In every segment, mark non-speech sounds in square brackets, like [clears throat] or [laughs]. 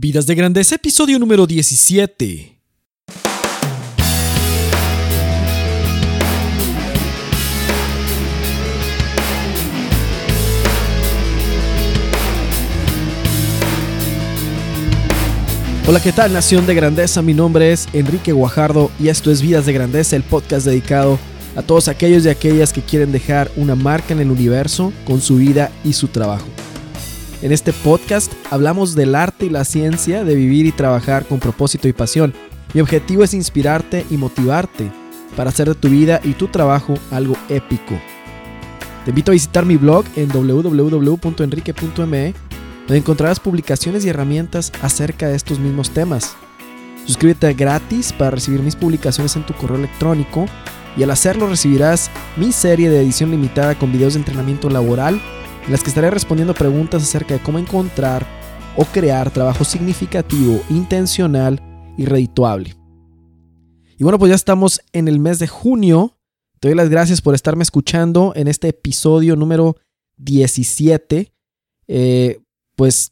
Vidas de Grandeza, episodio número 17. Hola, ¿qué tal Nación de Grandeza? Mi nombre es Enrique Guajardo y esto es Vidas de Grandeza, el podcast dedicado a todos aquellos y aquellas que quieren dejar una marca en el universo con su vida y su trabajo. En este podcast hablamos del arte y la ciencia de vivir y trabajar con propósito y pasión. Mi objetivo es inspirarte y motivarte para hacer de tu vida y tu trabajo algo épico. Te invito a visitar mi blog en www.enrique.me donde encontrarás publicaciones y herramientas acerca de estos mismos temas. Suscríbete gratis para recibir mis publicaciones en tu correo electrónico y al hacerlo recibirás mi serie de edición limitada con videos de entrenamiento laboral en las que estaré respondiendo preguntas acerca de cómo encontrar o crear trabajo significativo, intencional y redituable. Y bueno, pues ya estamos en el mes de junio. Te doy las gracias por estarme escuchando en este episodio número 17. Eh, pues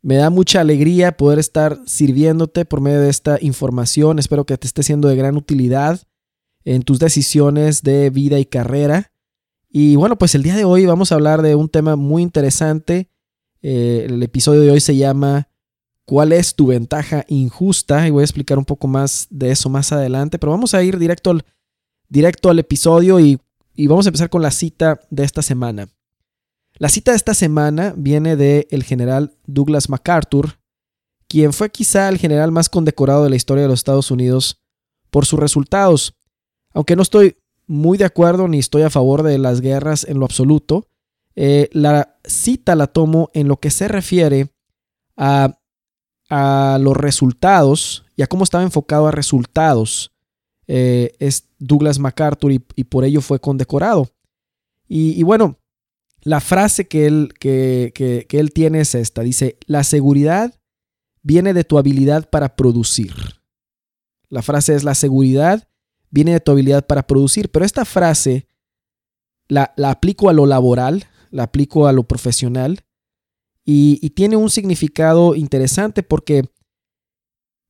me da mucha alegría poder estar sirviéndote por medio de esta información. Espero que te esté siendo de gran utilidad en tus decisiones de vida y carrera. Y bueno, pues el día de hoy vamos a hablar de un tema muy interesante. Eh, el episodio de hoy se llama ¿Cuál es tu ventaja injusta? Y voy a explicar un poco más de eso más adelante, pero vamos a ir directo al, directo al episodio y, y vamos a empezar con la cita de esta semana. La cita de esta semana viene del el general Douglas MacArthur, quien fue quizá el general más condecorado de la historia de los Estados Unidos por sus resultados. Aunque no estoy muy de acuerdo ni estoy a favor de las guerras en lo absoluto, eh, la cita la tomo en lo que se refiere a, a los resultados y a cómo estaba enfocado a resultados. Eh, es Douglas MacArthur y, y, por ello fue condecorado. Y, y bueno, la frase que él, que, que, él tiene es esta. Dice, la seguridad viene de tu habilidad para producir. La frase es, la seguridad viene de tu habilidad para producir. Pero esta frase la, aplico a lo laboral, la aplico a lo profesional y, y, tiene un significado interesante porque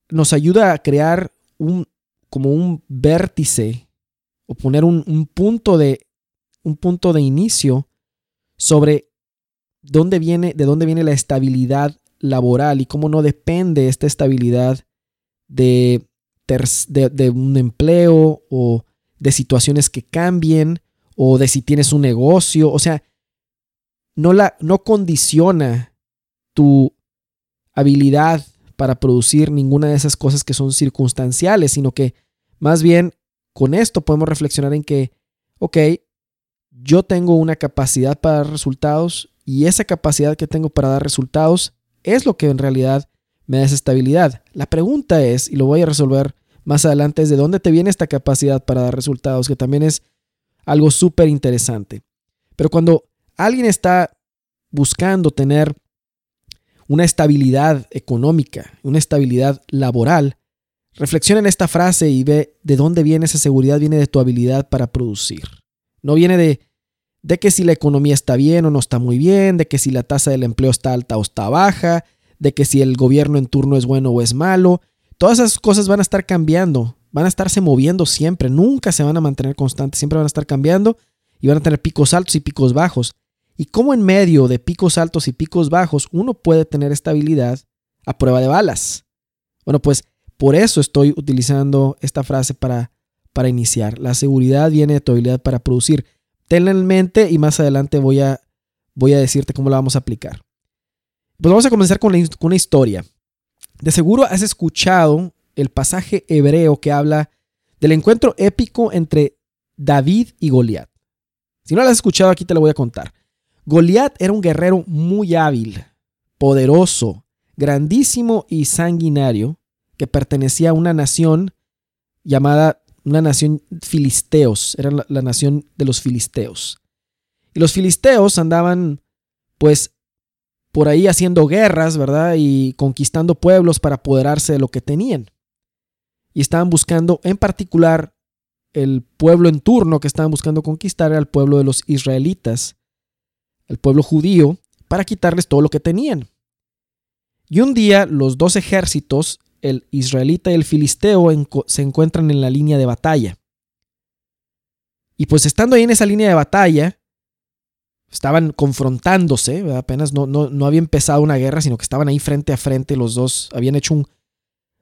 nos ayuda a crear un, como un vértice o poner un, un punto de, un punto de inicio sobre dónde viene, de dónde viene la estabilidad laboral y cómo no depende esta estabilidad de, de, un empleo o de situaciones que cambien o de si tienes un negocio. O sea, no, la, no condiciona tu habilidad para producir ninguna de esas cosas que son circunstanciales, sino que más bien con esto podemos reflexionar en que, ok, yo tengo una capacidad para dar resultados y esa capacidad que tengo para dar resultados es lo que en realidad me da esa estabilidad. La pregunta es, y lo voy a resolver más adelante, es de dónde te viene esta capacidad para dar resultados, que también es algo súper interesante. Pero cuando alguien está buscando tener una estabilidad económica, una estabilidad laboral, reflexiona en esta frase y ve de dónde viene esa seguridad, viene de tu habilidad para producir. No viene de, de que si la economía está bien o no está muy bien, de que si la tasa del empleo está alta o está baja, de que si el gobierno en turno es bueno o es malo. Todas esas cosas van a estar cambiando, van a estarse moviendo siempre, nunca se van a mantener constantes, siempre van a estar cambiando y van a tener picos altos y picos bajos. Y como en medio de picos altos y picos bajos uno puede tener estabilidad a prueba de balas. Bueno, pues por eso estoy utilizando esta frase para para iniciar. La seguridad viene de tu habilidad para producir. Tenla en mente y más adelante voy a, voy a decirte cómo la vamos a aplicar. Pues vamos a comenzar con, una historia. De seguro has escuchado el pasaje hebreo que habla del encuentro épico entre David y Goliat. Si no lo has escuchado, aquí te lo voy a contar. Goliat era un guerrero muy hábil, poderoso, grandísimo y sanguinario que pertenecía a una nación llamada una nación filisteos, era la, nación de los filisteos. Y los filisteos andaban pues por ahí haciendo guerras, ¿verdad? Y conquistando pueblos para apoderarse de lo que tenían. Y estaban buscando, en particular, el pueblo en turno que estaban buscando conquistar era el pueblo de los israelitas, el pueblo judío, para quitarles todo lo que tenían. Y un día los dos ejércitos, el israelita y el filisteo, se encuentran en la línea de batalla. Y pues estando ahí en esa línea de batalla, estaban confrontándose, apenas no, no, no había empezado una guerra, sino que estaban ahí frente a frente los dos, habían hecho un...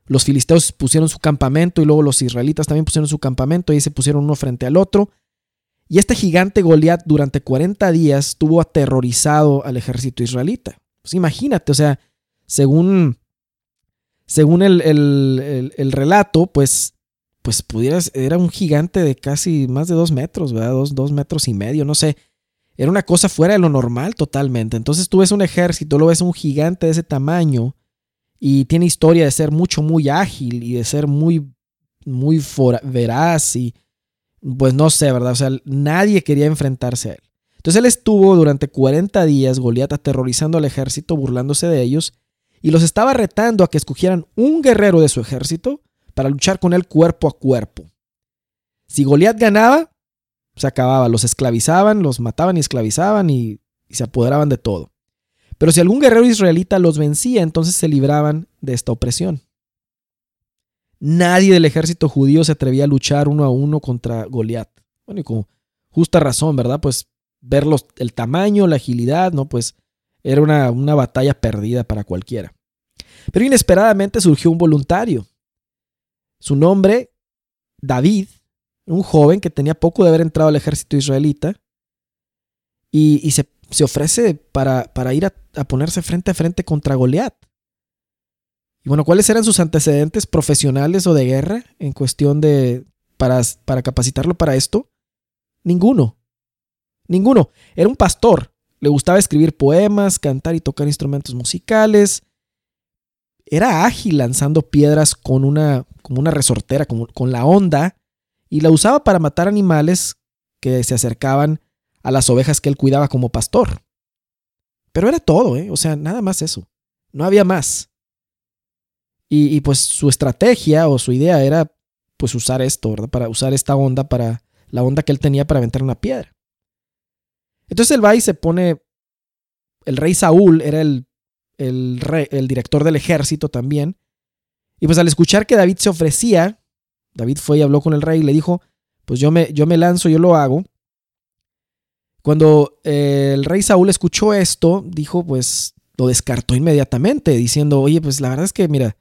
Los filisteos pusieron su campamento y luego los israelitas también pusieron su campamento y se pusieron uno frente al otro. Y este gigante Goliat durante 40 días tuvo aterrorizado al ejército israelita. Pues imagínate, o sea, según, según el, el, relato, pues, pues pudieras, era un gigante de casi más de dos metros, ¿verdad? Dos, dos metros y medio, no sé. Era una cosa fuera de lo normal totalmente. Entonces tú ves un ejército, lo ves un gigante de ese tamaño y tiene historia de ser mucho, muy ágil y de ser muy, muy veraz y pues no sé, ¿verdad? O sea, nadie quería enfrentarse a él. Entonces él estuvo durante 40 días, Goliat, aterrorizando al ejército, burlándose de ellos, y los estaba retando a que escogieran un guerrero de su ejército para luchar con él cuerpo a cuerpo. Si Goliat ganaba, se acababa, los esclavizaban, los mataban y esclavizaban y, se apoderaban de todo. Pero si algún guerrero israelita los vencía, entonces se libraban de esta opresión. Nadie del ejército judío se atrevía a luchar uno a uno contra Goliat. Bueno, y con justa razón, ¿verdad? Pues ver el tamaño, la agilidad, ¿no? Pues era una, una batalla perdida para cualquiera. Pero inesperadamente surgió un voluntario. Su nombre, David, un joven que tenía poco de haber entrado al ejército israelita y, se, se, ofrece para, para ir a, ponerse frente a frente contra Goliat. Y bueno, ¿cuáles eran sus antecedentes profesionales o de guerra en cuestión de para, para capacitarlo para esto? Ninguno. Ninguno. Era un pastor. Le gustaba escribir poemas, cantar y tocar instrumentos musicales. Era ágil lanzando piedras con una, como una resortera, con la onda y la usaba para matar animales que se acercaban a las ovejas que él cuidaba como pastor. Pero era todo, ¿eh? o sea, nada más eso. No había más. Y, pues su estrategia o su idea era pues usar esto, ¿verdad? Para usar esta onda para la onda que él tenía para aventar una piedra. Entonces él va y se pone, el rey Saúl era el, el, el director del ejército también, y pues al escuchar que David se ofrecía, David fue y habló con el rey y le dijo, pues yo me, yo me lanzo, yo lo hago. Cuando eh, el rey Saúl escuchó esto, dijo, pues lo descartó inmediatamente, diciendo, oye, pues la verdad es que, mira,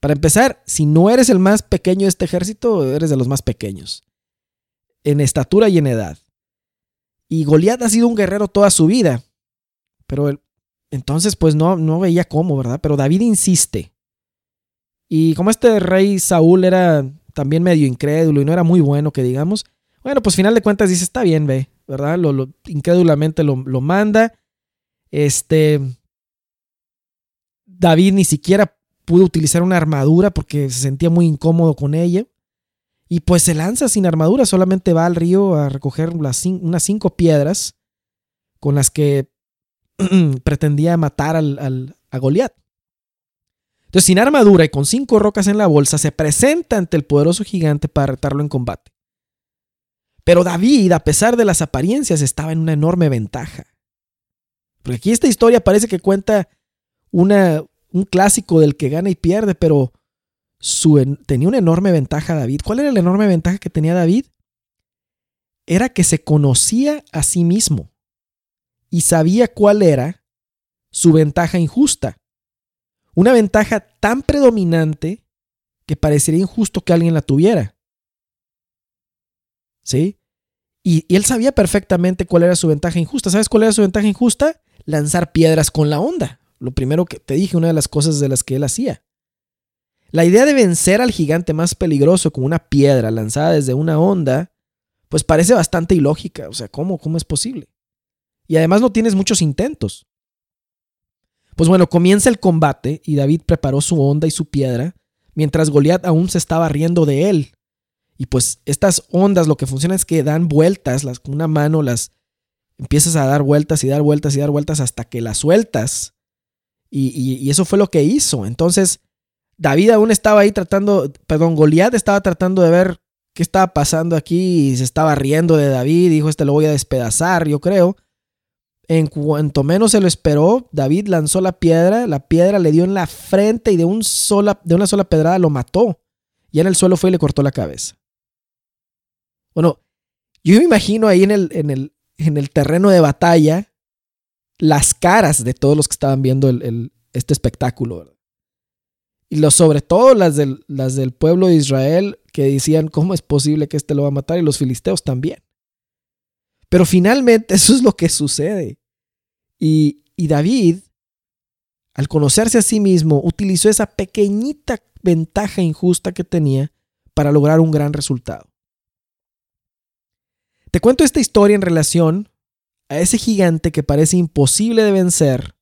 para empezar, si no eres el más pequeño de este ejército, eres de los más pequeños, en estatura y en edad. Y Goliat ha sido un guerrero toda su vida, pero entonces pues no, no veía cómo, ¿verdad? Pero David insiste. Y como este rey Saúl era también medio incrédulo y no era muy bueno, que digamos. Bueno, pues final de cuentas dice, está bien, ve, ¿verdad? Lo, incrédulamente lo, manda. Este. David ni siquiera pudo utilizar una armadura porque se sentía muy incómodo con ella. Y pues se lanza sin armadura, solamente va al río a recoger unas cinco piedras con las que [clears throat] pretendía matar al, al, a Goliat. Entonces, sin armadura y con cinco rocas en la bolsa, se presenta ante el poderoso gigante para retarlo en combate. Pero David, a pesar de las apariencias, estaba en una enorme ventaja. Porque aquí esta historia parece que cuenta una, un clásico del que gana y pierde, pero su, tenía una enorme ventaja David. ¿Cuál era la enorme ventaja que tenía David? Era que se conocía a sí mismo y sabía cuál era su ventaja injusta. Una ventaja tan predominante que parecería injusto que alguien la tuviera. ¿Sí? Y, él sabía perfectamente cuál era su ventaja injusta. ¿Sabes cuál era su ventaja injusta? Lanzar piedras con la onda. Lo primero que te dije, una de las cosas de las que él hacía. La idea de vencer al gigante más peligroso con una piedra lanzada desde una onda, pues parece bastante ilógica. O sea, ¿cómo, cómo es posible? Y además no tienes muchos intentos. Pues bueno, comienza el combate y David preparó su onda y su piedra, mientras Goliat aún se estaba riendo de él. Y pues estas ondas lo que funciona es que dan vueltas, las, con una mano las empiezas a dar vueltas y dar vueltas y dar vueltas hasta que las sueltas. Y, eso fue lo que hizo. Entonces, David aún estaba ahí tratando, perdón, Goliat estaba tratando de ver qué estaba pasando aquí y se estaba riendo de David. Dijo, este lo voy a despedazar, yo creo. En cuanto menos se lo esperó, David lanzó la piedra, la piedra le dio en la frente y de, un sola, de una sola pedrada lo mató. Y en el suelo fue y le cortó la cabeza. Bueno, yo me imagino ahí en el, en el, en el terreno de batalla las caras de todos los que estaban viendo este espectáculo. Y lo, sobre todo las del, las del pueblo de Israel que decían, ¿cómo es posible que este lo va a matar? Y los filisteos también. Pero finalmente [laughs] eso es lo que sucede. Y, David, al conocerse a sí mismo, utilizó esa pequeñita ventaja injusta que tenía para lograr un gran resultado. Te cuento esta historia en relación a ese gigante que parece imposible de vencer,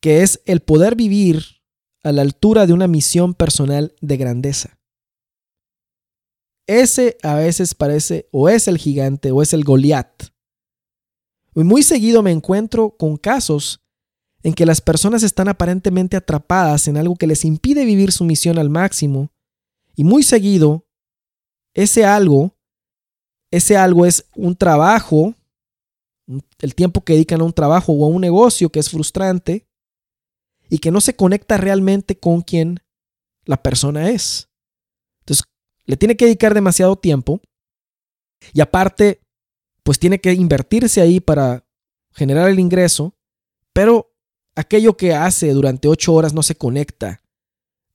que es el poder vivir a la altura de una misión personal de grandeza. Ese a veces parece o es el gigante o es el Goliat. Muy seguido me encuentro con casos en que las personas están aparentemente atrapadas en algo que les impide vivir su misión al máximo y muy seguido ese algo ese algo es un trabajo, el tiempo que dedican a un trabajo o a un negocio que es frustrante y que no se conecta realmente con quien la persona es. Le tiene que dedicar demasiado tiempo y aparte, pues tiene que invertirse ahí para generar el ingreso, pero aquello que hace durante ocho horas no se conecta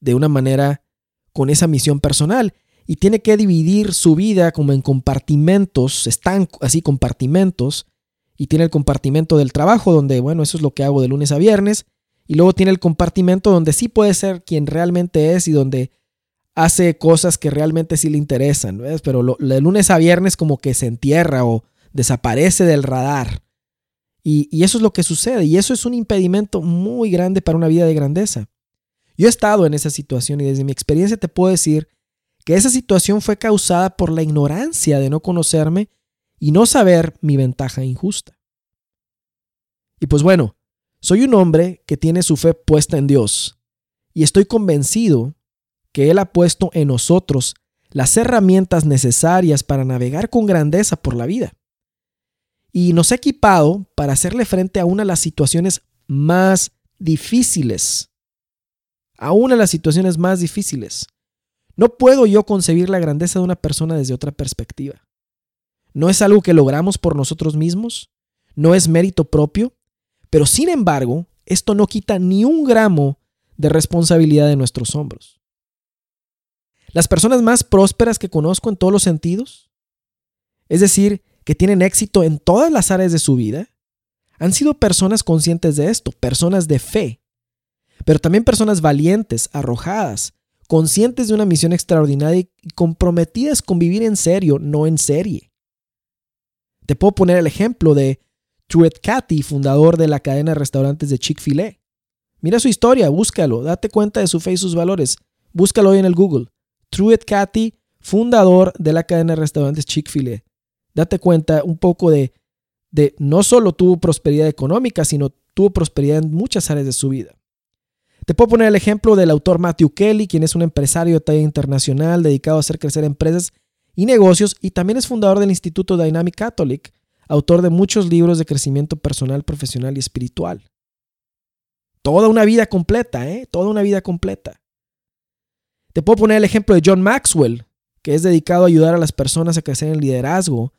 de una manera con esa misión personal y tiene que dividir su vida como en compartimentos, están así compartimentos, y tiene el compartimento del trabajo donde, bueno, eso es lo que hago de lunes a viernes, y luego tiene el compartimento donde sí puede ser quien realmente es y donde hace cosas que realmente sí le interesan, ¿ves? pero de lunes a viernes como que se entierra o desaparece del radar. Y eso es lo que sucede, y eso es un impedimento muy grande para una vida de grandeza. Yo he estado en esa situación y desde mi experiencia te puedo decir que esa situación fue causada por la ignorancia de no conocerme y no saber mi ventaja injusta. Y pues bueno, soy un hombre que tiene su fe puesta en Dios y estoy convencido que Él ha puesto en nosotros las herramientas necesarias para navegar con grandeza por la vida. Y nos ha equipado para hacerle frente a una de las situaciones más difíciles. A una de las situaciones más difíciles. No puedo yo concebir la grandeza de una persona desde otra perspectiva. No es algo que logramos por nosotros mismos, no es mérito propio, pero sin embargo, esto no quita ni un gramo de responsabilidad de nuestros hombros. Las personas más prósperas que conozco en todos los sentidos, es decir, que tienen éxito en todas las áreas de su vida, han sido personas conscientes de esto, personas de fe, pero también personas valientes, arrojadas, conscientes de una misión extraordinaria y comprometidas con vivir en serio, no en serie. Te puedo poner el ejemplo de Truett Cathy, fundador de la cadena de restaurantes de Chick-fil-A. Mira su historia, búscalo, date cuenta de su fe y sus valores. Búscalo hoy en el Google. Truett Cathy, fundador de la cadena de restaurantes Chick-fil-A. Date cuenta un poco de, de no solo tuvo prosperidad económica, sino tuvo prosperidad en muchas áreas de su vida. Te puedo poner el ejemplo del autor Matthew Kelly, quien es un empresario de talla internacional dedicado a hacer crecer empresas y negocios y también es fundador del Instituto Dynamic Catholic, autor de muchos libros de crecimiento personal, profesional y espiritual. Toda una vida completa, ¿eh? Toda una vida completa. Te puedo poner el ejemplo de John Maxwell, que es dedicado a ayudar a las personas a crecer en liderazgo,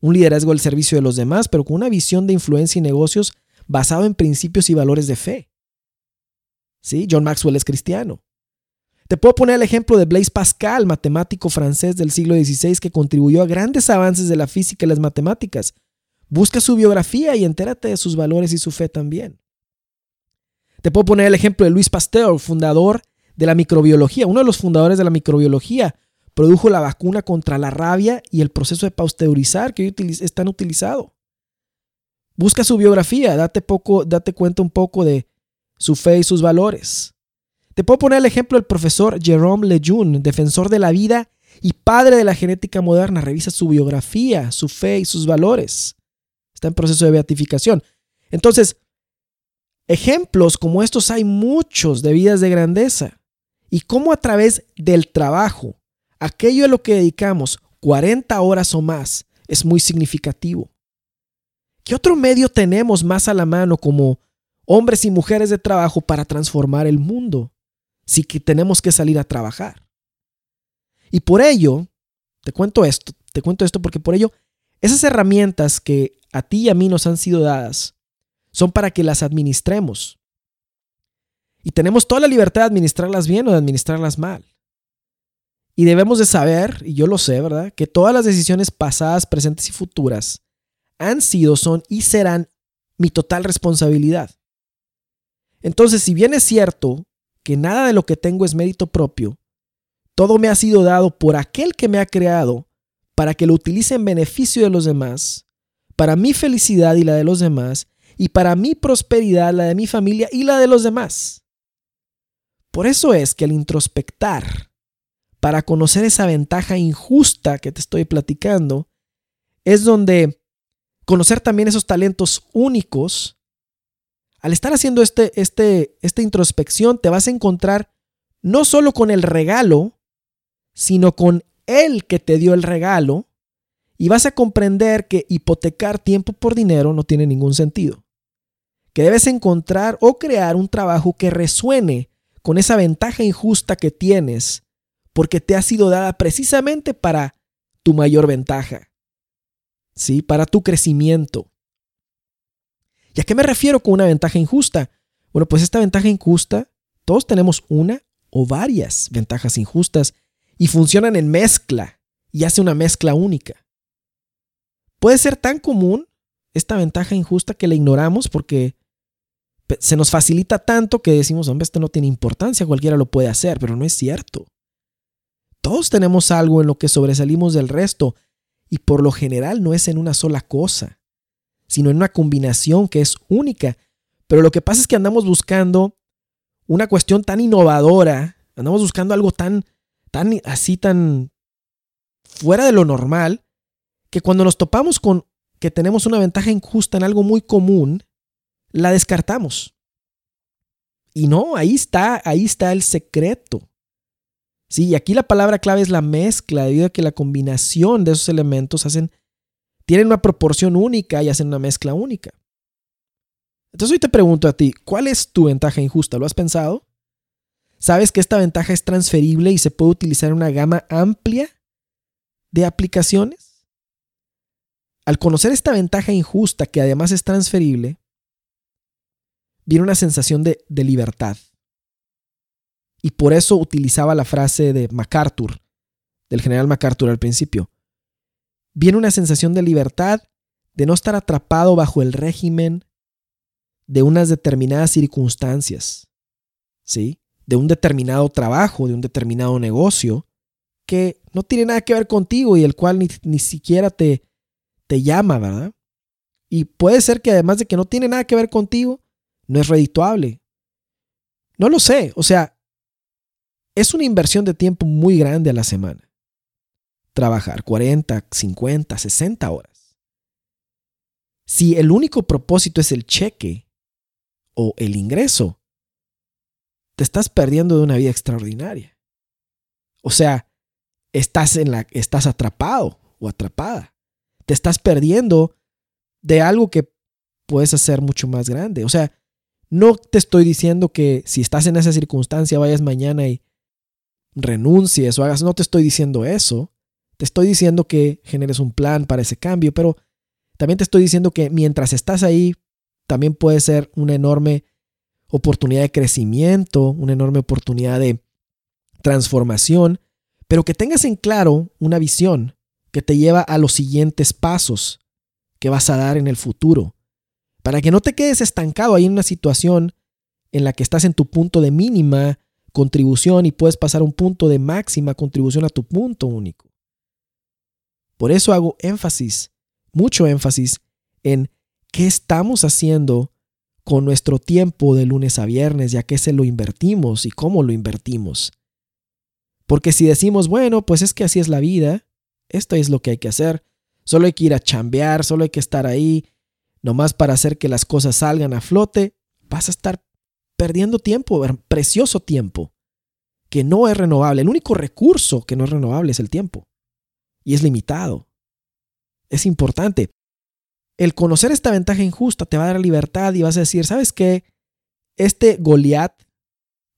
un liderazgo al servicio de los demás, pero con una visión de influencia y negocios basado en principios y valores de fe. ¿Sí? John Maxwell es cristiano. Te puedo poner el ejemplo de Blaise Pascal, matemático francés del siglo XVI que contribuyó a grandes avances de la física y las matemáticas. Busca su biografía y entérate de sus valores y su fe también. Te puedo poner el ejemplo de Luis Pasteur, fundador de la microbiología, uno de los fundadores de la microbiología. Produjo la vacuna contra la rabia y el proceso de pasteurizar que hoy es tan utilizado. Busca su biografía, date, poco, date cuenta un poco de su fe y sus valores. Te puedo poner el ejemplo del profesor Jerome Lejeune, defensor de la vida y padre de la genética moderna. Revisa su biografía, su fe y sus valores. Está en proceso de beatificación. Entonces, ejemplos como estos hay muchos de vidas de grandeza. Y cómo a través del trabajo, aquello a lo que dedicamos 40 horas o más, es muy significativo. ¿Qué otro medio tenemos más a la mano como hombres y mujeres de trabajo para transformar el mundo si que tenemos que salir a trabajar? Y por ello, te cuento esto, te cuento esto porque por ello esas herramientas que a ti y a mí nos han sido dadas son para que las administremos. Y tenemos toda la libertad de administrarlas bien o de administrarlas mal. Y debemos de saber, y yo lo sé, ¿verdad? Que todas las decisiones pasadas, presentes y futuras han sido, son y serán mi total responsabilidad. Entonces, si bien es cierto que nada de lo que tengo es mérito propio, todo me ha sido dado por aquel que me ha creado para que lo utilice en beneficio de los demás, para mi felicidad y la de los demás, y para mi prosperidad, la de mi familia y la de los demás. Por eso es que al introspectar, para conocer esa ventaja injusta que te estoy platicando, es donde conocer también esos talentos únicos, al estar haciendo este, este, esta introspección, te vas a encontrar no solo con el regalo, sino con el que te dio el regalo, y vas a comprender que hipotecar tiempo por dinero no tiene ningún sentido. Que debes encontrar o crear un trabajo que resuene con esa ventaja injusta que tienes, porque te ha sido dada precisamente para tu mayor ventaja. ¿Sí? Para tu crecimiento. ¿Y a qué me refiero con una ventaja injusta? Bueno, pues esta ventaja injusta, todos tenemos una o varias ventajas injustas y funcionan en mezcla y hace una mezcla única. Puede ser tan común esta ventaja injusta que la ignoramos porque se nos facilita tanto que decimos, hombre, esto no tiene importancia, cualquiera lo puede hacer, pero no es cierto. Todos tenemos algo en lo que sobresalimos del resto y por lo general no es en una sola cosa, sino en una combinación que es única. Pero lo que pasa es que andamos buscando una cuestión tan innovadora, andamos buscando algo tan tan así, tan fuera de lo normal, que cuando nos topamos con que tenemos una ventaja injusta en algo muy común, la descartamos. Y no, ahí está, ahí está el secreto. Sí, y aquí la palabra clave es la mezcla, debido a que la combinación de esos elementos hacen, tienen una proporción única y hacen una mezcla única. Entonces hoy te pregunto a ti, ¿cuál es tu ventaja injusta? ¿Lo has pensado? ¿Sabes que esta ventaja es transferible y se puede utilizar en una gama amplia de aplicaciones? Al conocer esta ventaja injusta que además es transferible, viene una sensación de, de libertad. Y por eso utilizaba la frase de MacArthur, del general MacArthur al principio. Viene una sensación de libertad, de no estar atrapado bajo el régimen de unas determinadas circunstancias. ¿Sí? de un determinado trabajo, de un determinado negocio, que no tiene nada que ver contigo y el cual ni, siquiera te, te llama, ¿verdad? Y puede ser que además de que no tiene nada que ver contigo, no es redituable. No lo sé, o sea, es una inversión de tiempo muy grande a la semana. Trabajar 40, 50, 60 horas. Si el único propósito es el cheque o el ingreso, te estás perdiendo de una vida extraordinaria. O sea, estás, en la, estás atrapado o atrapada. Te estás perdiendo de algo que puedes hacer mucho más grande. O sea, no te estoy diciendo que si estás en esa circunstancia vayas mañana y renuncies o hagas, no te estoy diciendo eso. Te estoy diciendo que generes un plan para ese cambio, pero también te estoy diciendo que mientras estás ahí, también puede ser una enorme oportunidad de crecimiento, una enorme oportunidad de transformación, pero que tengas en claro una visión que te lleva a los siguientes pasos que vas a dar en el futuro, para que no te quedes estancado ahí en una situación en la que estás en tu punto de mínima contribución y puedes pasar a un punto de máxima contribución a tu punto único. Por eso hago énfasis, mucho énfasis en qué estamos haciendo con nuestro tiempo de lunes a viernes, ya que se lo invertimos y cómo lo invertimos. Porque si decimos, bueno, pues es que así es la vida, esto es lo que hay que hacer, solo hay que ir a chambear, solo hay que estar ahí, nomás para hacer que las cosas salgan a flote, vas a estar perdiendo tiempo, precioso tiempo, que no es renovable. El único recurso que no es renovable es el tiempo. Y es limitado. Es importante. el conocer esta ventaja injusta te va a dar libertad y vas a decir, ¿sabes qué? Este Goliat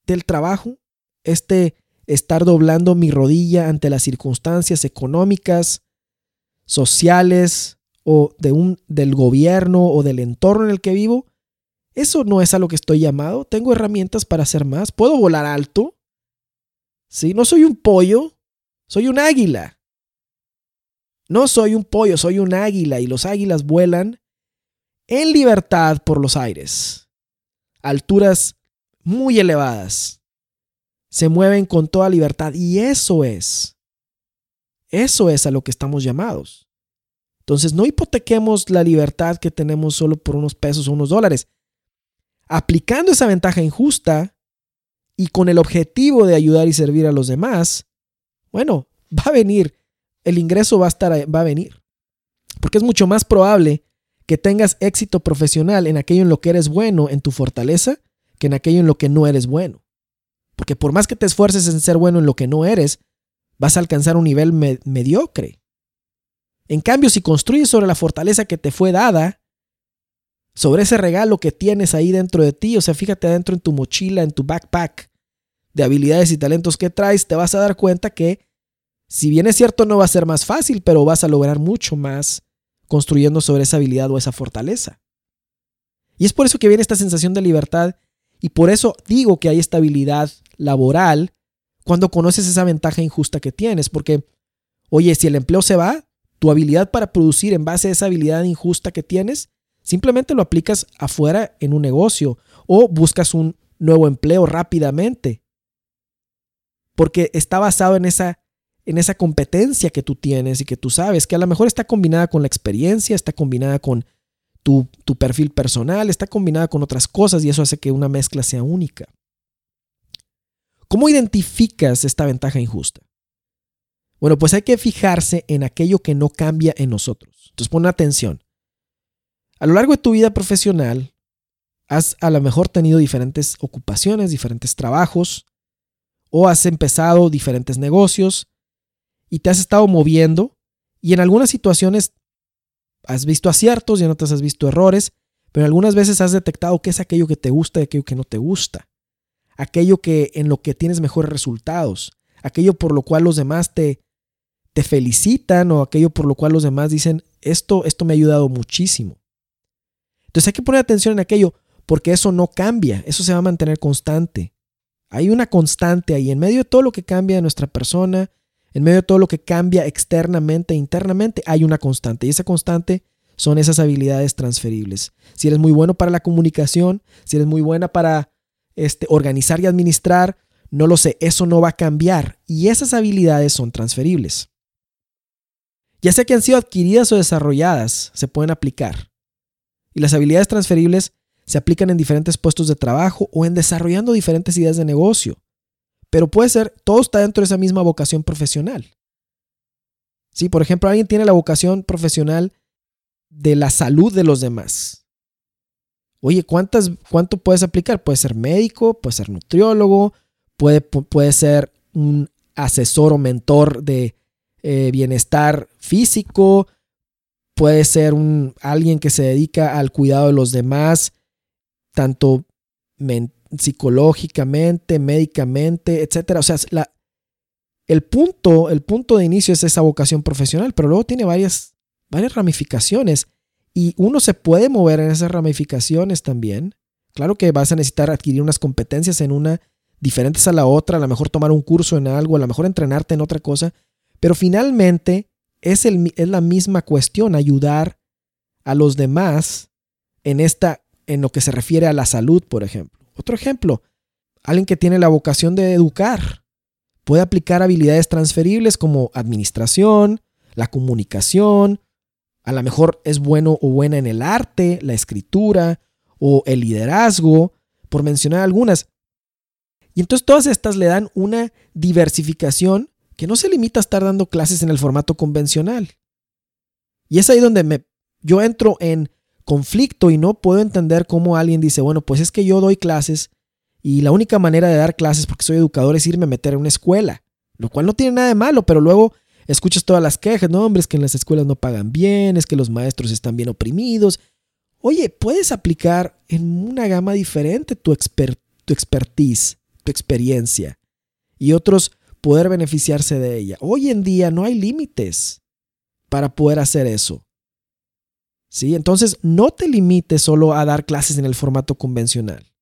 del trabajo, este estar doblando mi rodilla ante las circunstancias económicas, sociales o de un, del gobierno o del entorno en el que vivo, eso no es a lo que estoy llamado. Tengo herramientas para hacer más. Puedo volar alto. ¿Sí? No soy un pollo, soy un águila. No soy un pollo, soy un águila y los águilas vuelan en libertad por los aires, alturas muy elevadas. Se mueven con toda libertad y eso es, eso es a lo que estamos llamados. Entonces no hipotequemos la libertad que tenemos solo por unos pesos o unos dólares. Aplicando esa ventaja injusta y con el objetivo de ayudar y servir a los demás, bueno, [laughs] va a venir el ingreso va a, estar, va a venir. Porque es mucho más probable que tengas éxito profesional en aquello en lo que eres bueno, en tu fortaleza, que en aquello en lo que no eres bueno. Porque por más que te esfuerces en ser bueno en lo que no eres, vas a alcanzar un nivel mediocre. En cambio, si construyes sobre la fortaleza que te fue dada, sobre ese regalo que tienes ahí dentro de ti, o sea, fíjate adentro en tu mochila, en tu backpack de habilidades y talentos que traes, te vas a dar cuenta que si bien es cierto, no va a ser más fácil, pero vas a lograr mucho más construyendo sobre esa habilidad o esa fortaleza. Y es por eso que viene esta sensación de libertad y por eso digo que hay estabilidad laboral cuando conoces esa ventaja injusta que tienes, porque, oye, si el empleo se va, tu habilidad para producir en base a esa habilidad injusta que tienes, simplemente lo aplicas afuera en un negocio o buscas un nuevo empleo rápidamente, porque está basado en esa en esa competencia que tú tienes y que tú sabes, que a lo mejor está combinada con la experiencia, está combinada con tu, tu perfil personal, está combinada con otras cosas y eso hace que una mezcla sea única. ¿Cómo identificas esta ventaja injusta? Bueno, pues hay que fijarse en aquello que no cambia en nosotros. Entonces pon atención. A lo largo de tu vida profesional, has a lo mejor tenido diferentes ocupaciones, diferentes trabajos, o has empezado diferentes negocios, y te has estado moviendo y en algunas situaciones has visto aciertos y en otras has visto errores, pero algunas veces has detectado qué es aquello que te gusta y aquello que no te gusta, aquello que en lo que tienes mejores resultados, aquello por lo cual los demás te te felicitan o aquello por lo cual los demás dicen, esto esto me ha ayudado muchísimo. Entonces hay que poner atención en aquello porque eso no cambia, eso se va a mantener constante. Hay una constante ahí en medio de todo lo que cambia de nuestra persona, en medio de todo lo que cambia externamente e internamente, hay una constante. Y esa constante son esas habilidades transferibles. Si eres muy bueno para la comunicación, si eres muy buena para este, organizar y administrar, no lo sé, eso no va a cambiar. Y esas habilidades son transferibles. Ya sea que han sido adquiridas o desarrolladas, se pueden aplicar. Y las habilidades transferibles se aplican en diferentes puestos de trabajo o en desarrollando diferentes ideas de negocio. Pero puede ser, todo está dentro de esa misma vocación profesional. Sí, por ejemplo, alguien tiene la vocación profesional de la salud de los demás. Oye, ¿cuántas, ¿cuánto puedes aplicar? Puede ser médico, puede ser nutriólogo, puede, puede ser un asesor o mentor de eh, bienestar físico, puede ser un, alguien que se dedica al cuidado de los demás, tanto psicológicamente, médicamente, etcétera. O sea, el punto, el punto de inicio es esa vocación profesional, pero luego tiene varias, varias ramificaciones y uno se puede mover en esas ramificaciones también. Claro que vas a necesitar adquirir unas competencias en una diferentes a la otra, a lo mejor tomar un curso en algo, a lo mejor entrenarte en otra cosa, pero finalmente es, el, es la misma cuestión, ayudar a los demás en esta, en lo que se refiere a la salud, por ejemplo. Otro ejemplo, alguien que tiene la vocación de educar puede aplicar habilidades transferibles como administración, la comunicación, a lo mejor es bueno o buena en el arte, la escritura o el liderazgo, por mencionar algunas. Y entonces todas estas le dan una diversificación que no se limita a estar dando clases en el formato convencional. Y es ahí donde me, yo entro en conflicto y no puedo entender cómo alguien dice, bueno, pues es que yo doy clases y la única manera de dar clases porque soy educador es irme a meter en una escuela, lo cual no tiene nada de malo, pero luego escuchas todas las quejas, no, hombre, es que en las escuelas no pagan bien, es que los maestros están bien oprimidos. Oye, puedes aplicar en una gama diferente tu, tu expertise, tu experiencia, y otros poder beneficiarse de ella. Hoy en día no hay límites para poder hacer eso. ¿Sí? Entonces, no te limites solo a dar clases en el formato convencional.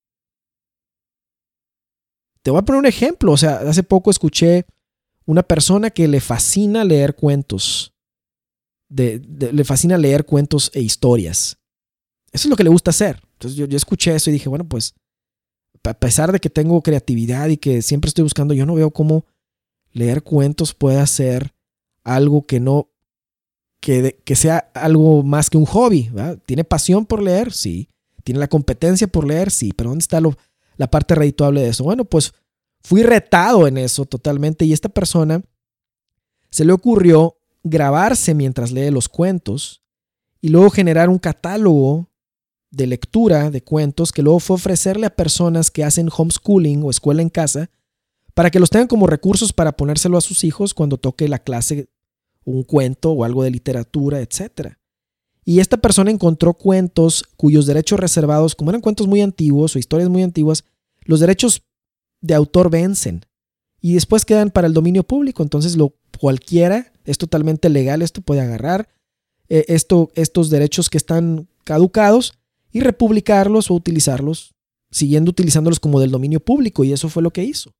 Te voy a poner un ejemplo. O sea, hace poco escuché una persona que le fascina leer cuentos. le fascina leer cuentos e historias. Eso es lo que le gusta hacer. Entonces yo escuché eso y dije, bueno, pues a pesar de que tengo creatividad y que siempre estoy buscando, yo no veo cómo leer cuentos puede ser algo que no, que, que sea algo más que un hobby. ¿Tiene pasión por leer? Sí. ¿Tiene la competencia por leer? Sí. Pero ¿dónde está lo, la parte redituable de eso? Bueno, pues fui retado en eso totalmente y esta persona se le ocurrió grabarse mientras lee los cuentos y luego generar un catálogo de lectura de cuentos que luego fue ofrecerle a personas que hacen homeschooling o escuela en casa para que los tengan como recursos para ponérselo a sus hijos cuando toque la clase un cuento o algo de literatura, etc. Y esta persona encontró cuentos cuyos derechos reservados, como eran cuentos muy antiguos o historias muy antiguas, los derechos de autor vencen y después quedan para el dominio público. Entonces lo cualquiera es totalmente legal, esto puede agarrar eh, esto, estos derechos que están caducados y republicarlos o utilizarlos, siguiendo utilizándolos como del dominio público, y eso fue lo que hizo.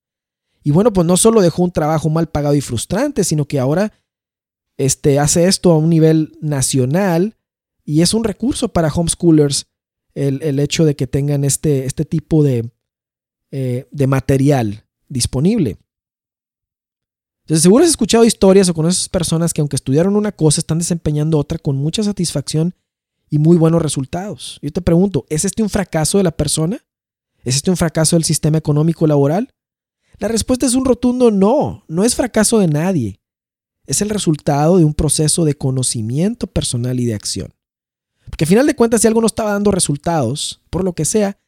Y bueno, pues no solo dejó un trabajo mal pagado y frustrante, sino que ahora este, hace esto a un nivel nacional y es un recurso para homeschoolers el, hecho de que tengan este, este tipo de, eh, de material disponible. Entonces, seguro has escuchado historias o conoces personas que aunque estudiaron una cosa, están desempeñando otra con mucha satisfacción y muy buenos resultados. Yo te pregunto, ¿es este un fracaso de la persona? ¿Es este un fracaso del sistema económico laboral? La respuesta es un rotundo no, no es fracaso de nadie. Es el resultado de un proceso de conocimiento personal y de acción. Porque al final de cuentas, si algo no estaba dando resultados, por lo que sea,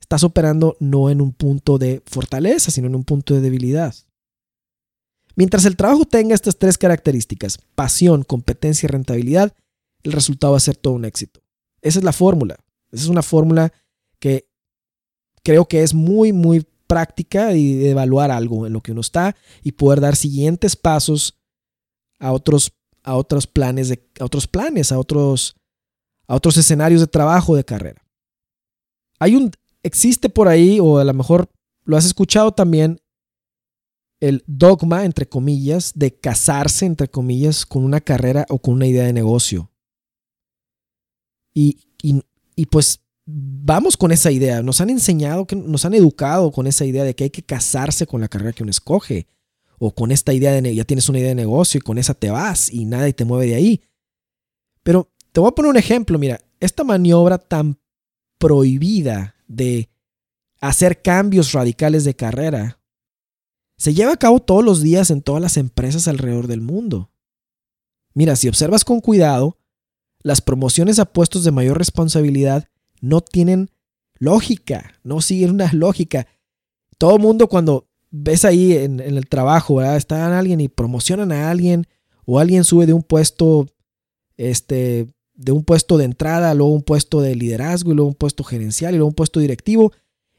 estás operando no en un punto de fortaleza, sino en un punto de debilidad. Mientras el trabajo tenga estas tres características, pasión, competencia y rentabilidad, el resultado va a ser todo un éxito. Esa es la fórmula. Esa es una fórmula que creo que es muy, muy práctica y evaluar algo en lo que uno está y poder dar siguientes pasos a otros, a otros planes, a otros planes, a otros, a otros escenarios de trabajo de carrera. Hay un, existe por ahí, o a lo mejor lo has escuchado también, el dogma, entre comillas, de casarse, entre comillas, con una carrera o con una idea de negocio. Y, y, pues vamos con esa idea. Nos han enseñado, que nos han educado con esa idea de que hay que casarse con la carrera que uno escoge. O con esta idea de, ya tienes una idea de negocio y con esa te vas y nadie te mueve de ahí. Pero te voy a poner un ejemplo. Mira, esta maniobra tan prohibida de hacer cambios radicales de carrera se lleva a cabo todos los días en todas las empresas alrededor del mundo. Mira, si observas con cuidado, las promociones a puestos de mayor responsabilidad no tienen lógica, no siguen una lógica. Todo mundo cuando ves ahí en, el trabajo, ¿verdad? Están alguien y promocionan a alguien o alguien sube de un puesto, este, de un puesto de entrada, luego un puesto de liderazgo y luego un puesto gerencial y luego un puesto directivo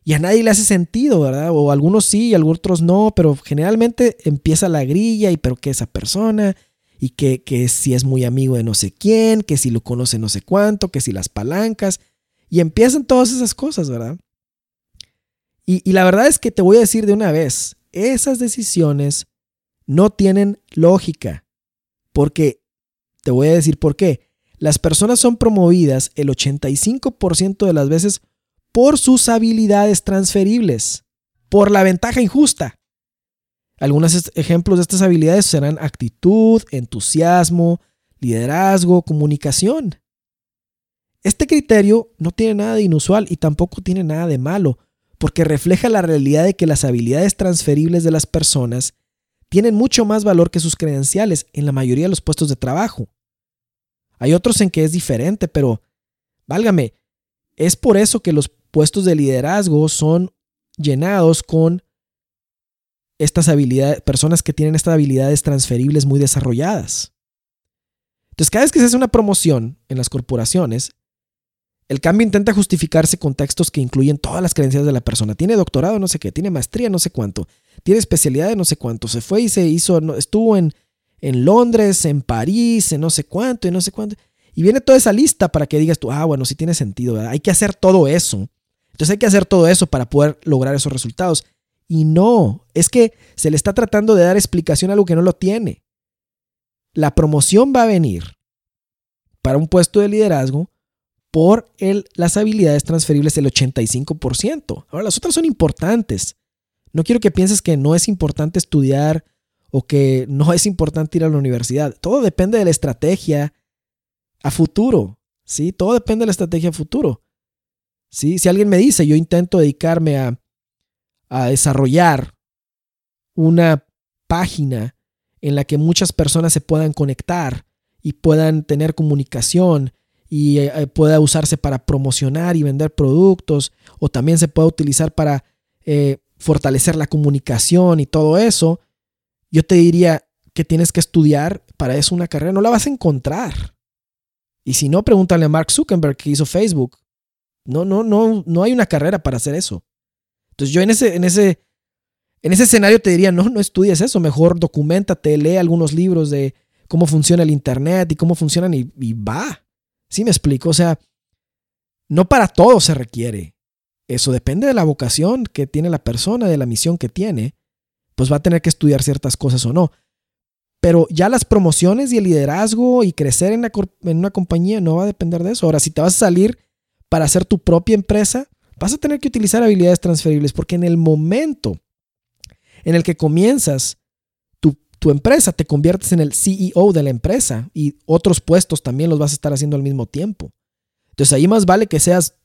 y a nadie le hace sentido, ¿verdad? O algunos sí y algunos otros no, pero generalmente empieza la grilla y pero que esa persona y que, que si es muy amigo de no sé quién, que si lo conoce no sé cuánto, que si las palancas, y empiezan todas esas cosas, ¿verdad? Y, la verdad es que te voy a decir de una vez, esas decisiones no tienen lógica, porque, te voy a decir por qué, las personas son promovidas el 85% de las veces por sus habilidades transferibles, por la ventaja injusta. Algunos ejemplos de estas habilidades serán actitud, entusiasmo, liderazgo, comunicación. Este criterio no tiene nada de inusual y tampoco tiene nada de malo, porque refleja la realidad de que las habilidades transferibles de las personas tienen mucho más valor que sus credenciales en la mayoría de los puestos de trabajo. Hay otros en que es diferente, pero válgame, es por eso que los puestos de liderazgo son llenados con estas habilidades, personas que tienen estas habilidades transferibles muy desarrolladas. Entonces, cada vez que se hace una promoción en las corporaciones, el cambio intenta justificarse con textos que incluyen todas las creencias de la persona. Tiene doctorado, no sé qué, tiene maestría, no sé cuánto, tiene especialidad no sé cuánto, se fue y se hizo, estuvo en, en Londres, en París, en no sé cuánto, y no sé cuánto. Y viene toda esa lista para que digas tú, ah, bueno, sí tiene sentido, hay que hacer todo eso. Entonces hay que hacer todo eso para poder lograr esos resultados. Y no, es que se le está tratando de dar explicación a algo que no lo tiene. La promoción va a venir para un puesto de liderazgo por el, las habilidades transferibles del 85%. Ahora, las otras son importantes. No quiero que pienses que no es importante estudiar o que no es importante ir a la universidad. Todo depende de la estrategia a futuro. ¿sí? Todo depende de la estrategia a futuro. ¿sí? Si alguien me dice, yo intento dedicarme a, a desarrollar una página en la que muchas personas se puedan conectar y puedan tener comunicación y eh, eh, pueda usarse para promocionar y vender productos o también se puede utilizar para eh, fortalecer la comunicación y todo eso, yo te diría que tienes que estudiar para eso una carrera, no la vas a encontrar. Y si no, pregúntale a Mark Zuckerberg que hizo Facebook. No, no, no, no hay una carrera para hacer eso. Entonces yo en ese, en ese, en ese escenario te diría, no, no estudies eso, mejor documentate, lee algunos libros de cómo funciona el Internet y cómo funcionan y, y va. ¿Sí me explico? O sea, no para todo se requiere. Eso depende de la vocación que tiene la persona, de la misión que tiene, pues va a tener que estudiar ciertas cosas o no. Pero ya las promociones y el liderazgo y crecer en, en una compañía no va a depender de eso. Ahora, si te vas a salir para hacer tu propia empresa, vas a tener que utilizar habilidades transferibles porque en el momento en el que comienzas tu empresa, te conviertes en el CEO de la empresa y otros puestos también los vas a estar haciendo al mismo tiempo. Entonces ahí más vale que seas,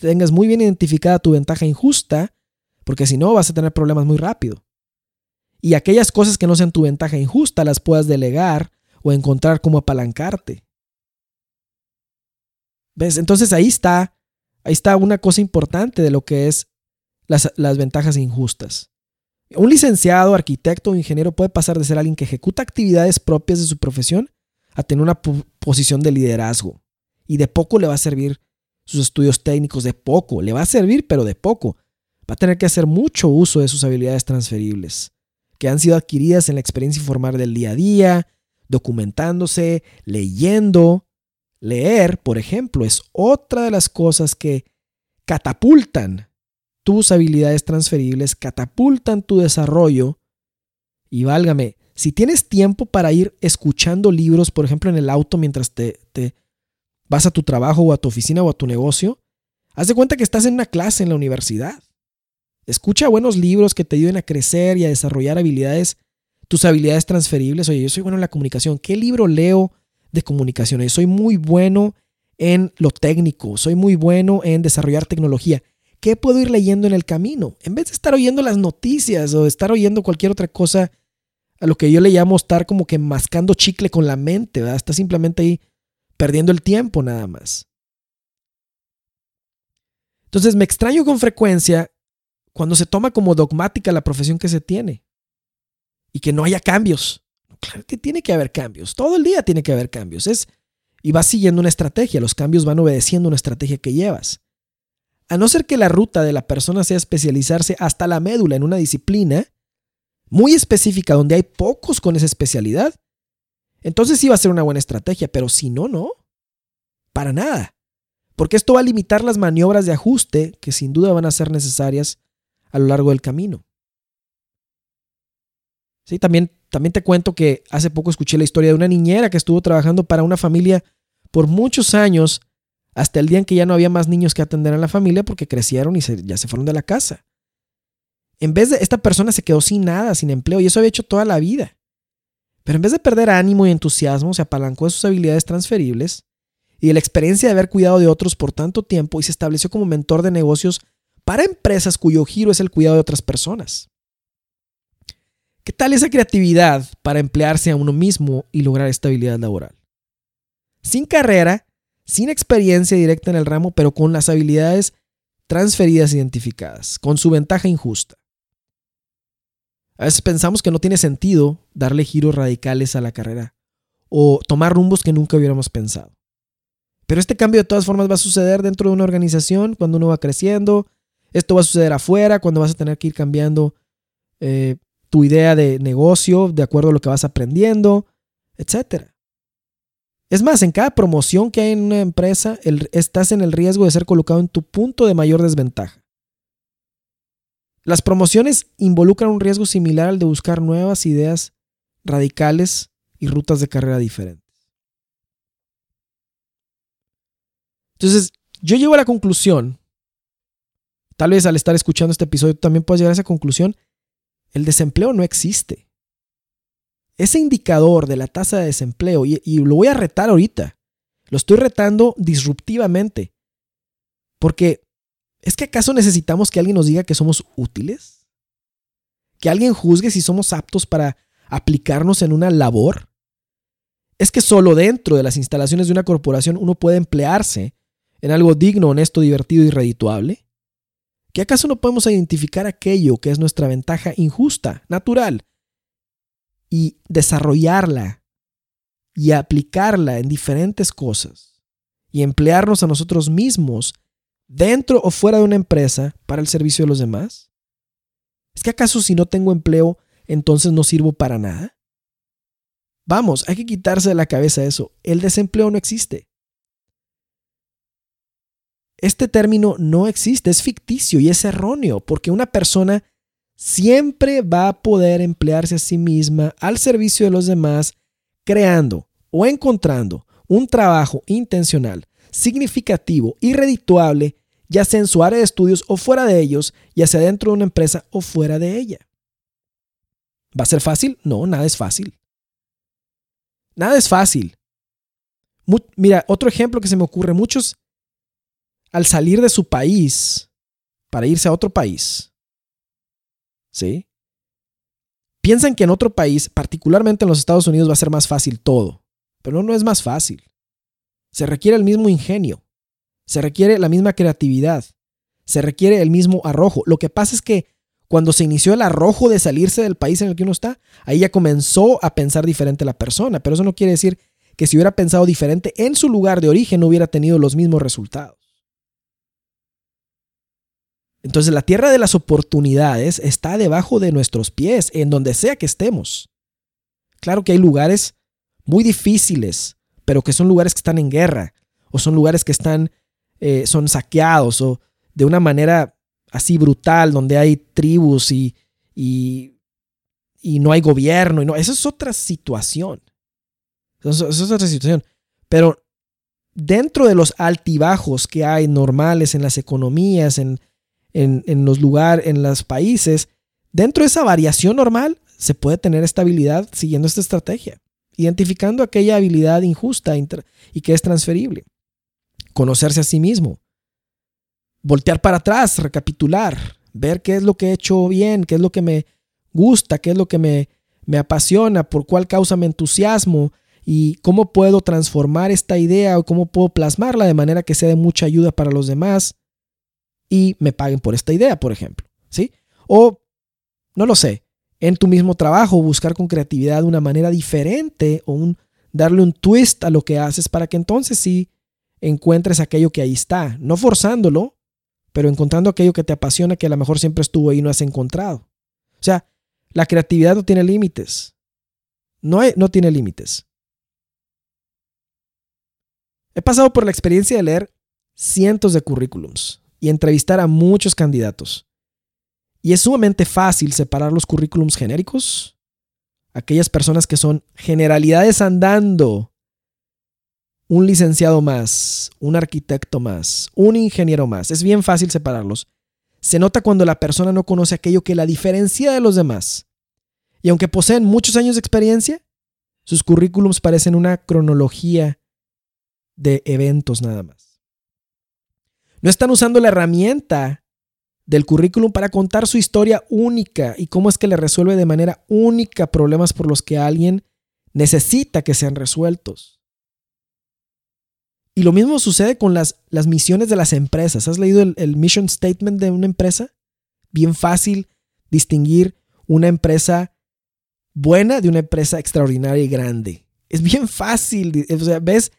tengas muy bien identificada tu ventaja injusta, porque si no vas a tener problemas muy rápido. Y aquellas cosas que no sean tu ventaja injusta las puedas delegar o encontrar cómo apalancarte. ¿Ves? Entonces ahí está, ahí está una cosa importante de lo que es las, las ventajas injustas. Un licenciado, arquitecto o ingeniero puede pasar de ser alguien que ejecuta actividades propias de su profesión a tener una posición de liderazgo. Y de poco le va a servir sus estudios técnicos, de poco. Le va a servir, pero de poco. Va a tener que hacer mucho uso de sus habilidades transferibles, que han sido adquiridas en la experiencia informal del día a día, documentándose, leyendo. Leer, por ejemplo, es otra de las cosas que catapultan tus habilidades transferibles, catapultan tu desarrollo y válgame, si tienes tiempo para ir escuchando libros, por ejemplo, en el auto mientras te, te vas a tu trabajo o a tu oficina o a tu negocio, haz de cuenta que estás en una clase en la universidad. Escucha buenos libros que te ayuden a crecer y a desarrollar habilidades, tus habilidades transferibles. Oye, yo soy bueno en la comunicación. ¿Qué libro leo de comunicación? Yo soy muy bueno en lo técnico, soy muy bueno en desarrollar tecnología. ¿Qué puedo ir leyendo en el camino? En vez de estar oyendo las noticias o estar oyendo cualquier otra cosa, a lo que yo le llamo estar como que mascando chicle con la mente, ¿verdad? Está simplemente ahí perdiendo el tiempo nada más. Entonces me extraño con frecuencia cuando se toma como dogmática la profesión que se tiene y que no haya cambios. Claro que tiene que haber cambios. Todo el día tiene que haber cambios. Es, y vas siguiendo una estrategia. Los cambios van obedeciendo una estrategia que llevas. A no ser que la ruta de la persona sea especializarse hasta la médula en una disciplina muy específica donde hay pocos con esa especialidad, entonces sí va a ser una buena estrategia, pero si no, no. Para nada. Porque esto va a limitar las maniobras de ajuste que sin duda van a ser necesarias a lo largo del camino. Sí, también, también te cuento que hace poco escuché la historia de una niñera que estuvo trabajando para una familia por muchos años hasta el día en que ya no había más niños que atender a la familia porque crecieron y ya se fueron de la casa. En vez de, esta persona se quedó sin nada, sin empleo, y eso había hecho toda la vida. Pero en vez de perder ánimo y entusiasmo, se apalancó de sus habilidades transferibles y de la experiencia de haber cuidado de otros por tanto tiempo y se estableció como mentor de negocios para empresas cuyo giro es el cuidado de otras personas. ¿Qué tal esa creatividad para emplearse a uno mismo y lograr estabilidad laboral? Sin carrera, sin experiencia directa en el ramo, pero con las habilidades transferidas identificadas, con su ventaja injusta. A veces pensamos que no tiene sentido darle giros radicales a la carrera o tomar rumbos que nunca hubiéramos pensado. Pero este cambio de todas formas va a suceder dentro de una organización cuando uno va creciendo. Esto va a suceder afuera cuando vas a tener que ir cambiando eh, tu idea de negocio de acuerdo a lo que vas aprendiendo, etc. Es más, en cada promoción que hay en una empresa, estás en el riesgo de ser colocado en tu punto de mayor desventaja. Las promociones involucran un riesgo similar al de buscar nuevas ideas radicales y rutas de carrera diferentes. Entonces, yo llego a la conclusión, tal vez al estar escuchando este episodio también puedas llegar a esa conclusión, el desempleo no existe. Ese indicador de la tasa de desempleo, y, lo voy a retar ahorita, lo estoy retando disruptivamente, porque ¿es que acaso necesitamos que alguien nos diga que somos útiles? ¿Que alguien juzgue si somos aptos para aplicarnos en una labor? ¿Es que solo dentro de las instalaciones de una corporación uno puede emplearse en algo digno, honesto, divertido y redituable? ¿Que acaso no podemos identificar aquello que es nuestra ventaja injusta, natural, y desarrollarla y aplicarla en diferentes cosas y emplearnos a nosotros mismos dentro o fuera de una empresa para el servicio de los demás? ¿Es que acaso si no tengo empleo, entonces no sirvo para nada? Vamos, hay que quitarse de la cabeza eso. El desempleo no existe. Este término no existe, es ficticio y es erróneo, porque una persona siempre va a poder emplearse a sí misma al servicio de los demás, creando o encontrando un trabajo intencional, significativo y redituable, ya sea en su área de estudios o fuera de ellos, ya sea dentro de una empresa o fuera de ella. ¿Va a ser fácil? No, nada es fácil. Nada es fácil. Mira, otro ejemplo que se me ocurre, muchos al salir de su país para irse a otro país, ¿sí? Piensan que en otro país, particularmente en los Estados Unidos, va a ser más fácil todo. Pero no es más fácil. Se requiere el mismo ingenio. Se requiere la misma creatividad. Se requiere el mismo arrojo. Lo que pasa es que cuando se inició el arrojo de salirse del país en el que uno está, ahí ya comenzó a pensar diferente la persona. Pero eso no quiere decir que si hubiera pensado diferente en su lugar de origen no hubiera tenido los mismos resultados. Entonces la tierra de las oportunidades está debajo de nuestros pies, en donde sea que estemos. Claro que hay lugares muy difíciles, pero que son lugares que están en guerra, o son lugares que están, eh, son saqueados, o de una manera así brutal, donde hay tribus y, y, y no hay gobierno. Y no, eso es otra situación. Eso es otra situación. Pero dentro de los altibajos que hay normales en las economías, en, en, los lugares, en los países, dentro de esa variación normal se puede tener estabilidad siguiendo esta estrategia, identificando aquella habilidad injusta y que es transferible. Conocerse a sí mismo. Voltear para atrás, recapitular, ver qué es lo que he hecho bien, qué es lo que me gusta, qué es lo que me, me apasiona, por cuál causa me entusiasmo y cómo puedo transformar esta idea o cómo puedo plasmarla de manera que sea de mucha ayuda para los demás y me paguen por esta idea, por ejemplo. ¿Sí? O, no lo sé, en tu mismo trabajo buscar con creatividad una manera diferente o darle un twist a lo que haces para que entonces sí encuentres aquello que ahí está, no forzándolo, pero encontrando aquello que te apasiona que a lo mejor siempre estuvo ahí y no has encontrado. O sea, la creatividad no tiene límites. No, no tiene límites. He pasado por la experiencia de leer cientos de currículums y entrevistar a muchos candidatos. Y es sumamente fácil separar los currículums genéricos, aquellas personas que son generalidades andando, un licenciado más, un arquitecto más, un ingeniero más. Es bien fácil separarlos. Se nota cuando la persona no conoce aquello que la diferencia de los demás. Y aunque poseen muchos años de experiencia, sus currículums parecen una cronología de eventos nada más. No están usando la herramienta del currículum para contar su historia única y cómo es que le resuelve de manera única problemas por los que alguien necesita que sean resueltos. Y lo mismo sucede con las, las misiones de las empresas. ¿Has leído el, el mission statement de una empresa? Bien fácil distinguir una empresa buena de una empresa extraordinaria y grande. Es bien fácil. O sea, ves,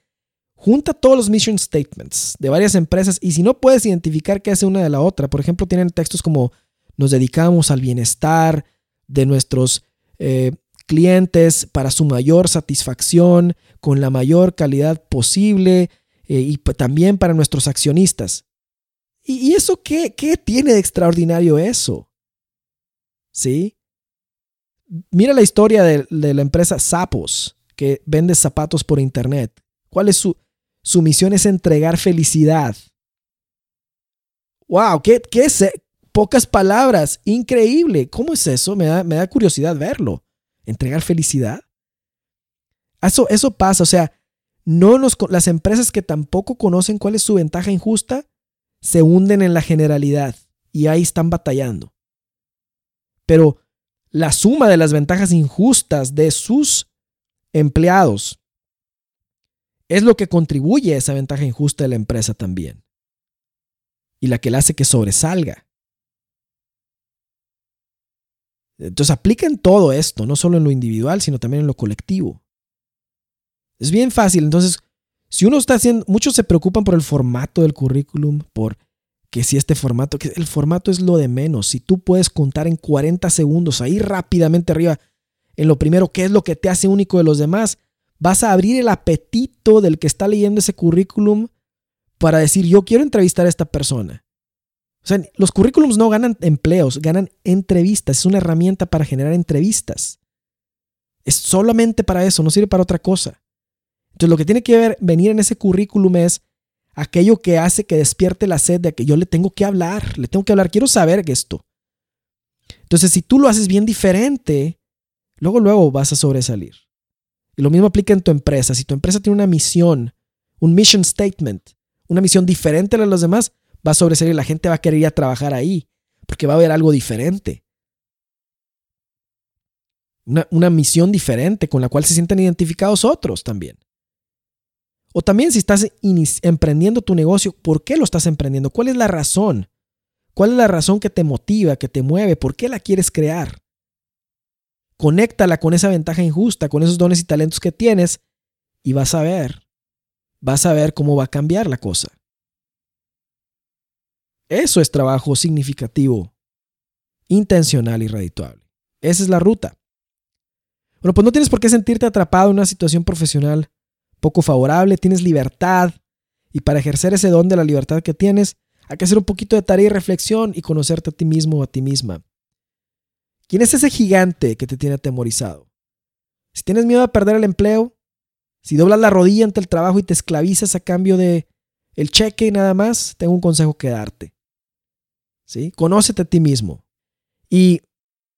junta todos los mission statements de varias empresas y si no puedes identificar qué hace una de la otra, por ejemplo, tienen textos como nos dedicamos al bienestar de nuestros eh, clientes para su mayor satisfacción, con la mayor calidad posible eh, y también para nuestros accionistas. ¿Y, eso qué, qué tiene de extraordinario eso? ¿Sí? Mira la historia de, la empresa Sapos, que vende zapatos por internet. ¿Cuál es su, su misión? Es entregar felicidad. ¡Wow! ¿Qué, es? Pocas palabras. Increíble. ¿Cómo es eso? Me da, me da curiosidad verlo. ¿Entregar felicidad? Eso, eso pasa. O sea, no nos, las empresas que tampoco conocen cuál es su ventaja injusta se hunden en la generalidad y ahí están batallando. Pero la suma de las ventajas injustas de sus empleados es lo que contribuye a esa ventaja injusta de la empresa también. Y la que le hace que sobresalga. Entonces apliquen todo esto, no solo en lo individual, sino también en lo colectivo. Es bien fácil. Entonces, si uno está haciendo, muchos se preocupan por el formato del currículum, por que si este formato, que el formato es lo de menos. Si tú puedes contar en 40 segundos, ahí rápidamente arriba, en lo primero, qué es lo que te hace único de los demás, vas a abrir el apetito del que está leyendo ese currículum para decir, yo quiero entrevistar a esta persona. O sea, los currículums no ganan empleos, ganan entrevistas. Es una herramienta para generar entrevistas. Es solamente para eso, no sirve para otra cosa. Entonces, lo que tiene que ver, venir en ese currículum es aquello que hace que despierte la sed de que yo le tengo que hablar, le tengo que hablar, quiero saber esto. Entonces, si tú lo haces bien diferente, luego, luego vas a sobresalir. Y lo mismo aplica en tu empresa. Si tu empresa tiene una misión, un mission statement, una misión diferente a la de los demás, va a sobresalir. La gente va a querer ir a trabajar ahí porque va a haber algo diferente. Una, una misión diferente con la cual se sienten identificados otros también. O también si estás emprendiendo tu negocio, ¿por qué lo estás emprendiendo? ¿Cuál es la razón? ¿Cuál es la razón que te motiva, que te mueve? ¿Por qué la quieres crear? Conéctala con esa ventaja injusta, con esos dones y talentos que tienes y vas a ver, vas a ver cómo va a cambiar la cosa. Eso es trabajo significativo, intencional y redituable. Esa es la ruta. Bueno, pues no tienes por qué sentirte atrapado en una situación profesional poco favorable, tienes libertad y para ejercer ese don de la libertad que tienes, hay que hacer un poquito de tarea y reflexión y conocerte a ti mismo o a ti misma. ¿Quién es ese gigante que te tiene atemorizado? Si tienes miedo a perder el empleo, si doblas la rodilla ante el trabajo y te esclavizas a cambio de el cheque y nada más, tengo un consejo que darte. ¿Sí? Conócete a ti mismo y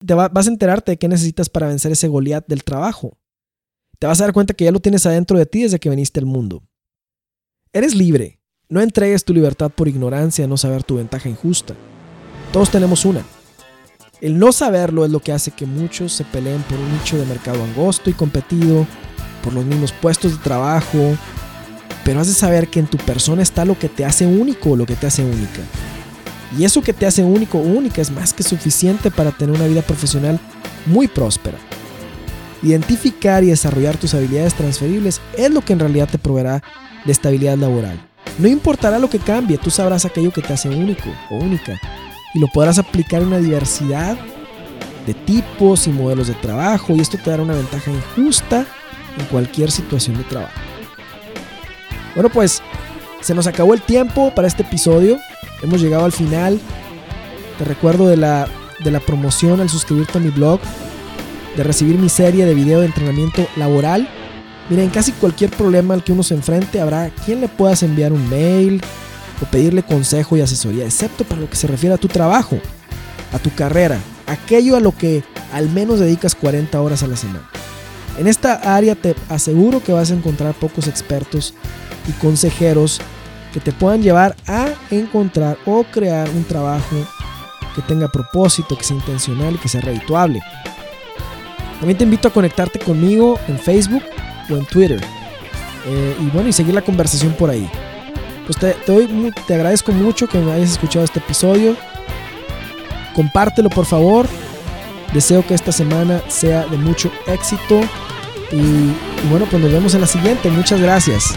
te vas a enterarte de qué necesitas para vencer ese Goliat del trabajo te vas a dar cuenta que ya lo tienes adentro de ti desde que viniste al mundo. Eres libre. No entregues tu libertad por ignorancia, no saber tu ventaja injusta. Todos tenemos una. El no saberlo es lo que hace que muchos se peleen por un nicho de mercado angosto y competido, por los mismos puestos de trabajo, pero has de saber que en tu persona está lo que te hace único o lo que te hace única. Y eso que te hace único o única es más que suficiente para tener una vida profesional muy próspera. Identificar y desarrollar tus habilidades transferibles es lo que en realidad te proveerá de estabilidad laboral. No importará lo que cambie, tú sabrás aquello que te hace único o única y lo podrás aplicar en una diversidad de tipos y modelos de trabajo y esto te dará una ventaja injusta en cualquier situación de trabajo. Bueno, pues se nos acabó el tiempo para este episodio. Hemos llegado al final. Te recuerdo de la, de la promoción al suscribirte a mi blog de recibir mi serie de video de entrenamiento laboral. Mira, en casi cualquier problema al que uno se enfrente habrá quien le puedas enviar un mail o pedirle consejo y asesoría, excepto para lo que se refiere a tu trabajo, a tu carrera, aquello a lo que al menos dedicas 40 horas a la semana. En esta área te aseguro que vas a encontrar pocos expertos y consejeros que te puedan llevar a encontrar o crear un trabajo que tenga propósito, que sea intencional y que sea redituable. También te invito a conectarte conmigo en Facebook o en Twitter. Eh, y bueno, y seguir la conversación por ahí. Pues te, te agradezco mucho que me hayas escuchado este episodio. Compártelo por favor. Deseo que esta semana sea de mucho éxito y, y bueno, pues nos vemos en la siguiente. Muchas gracias.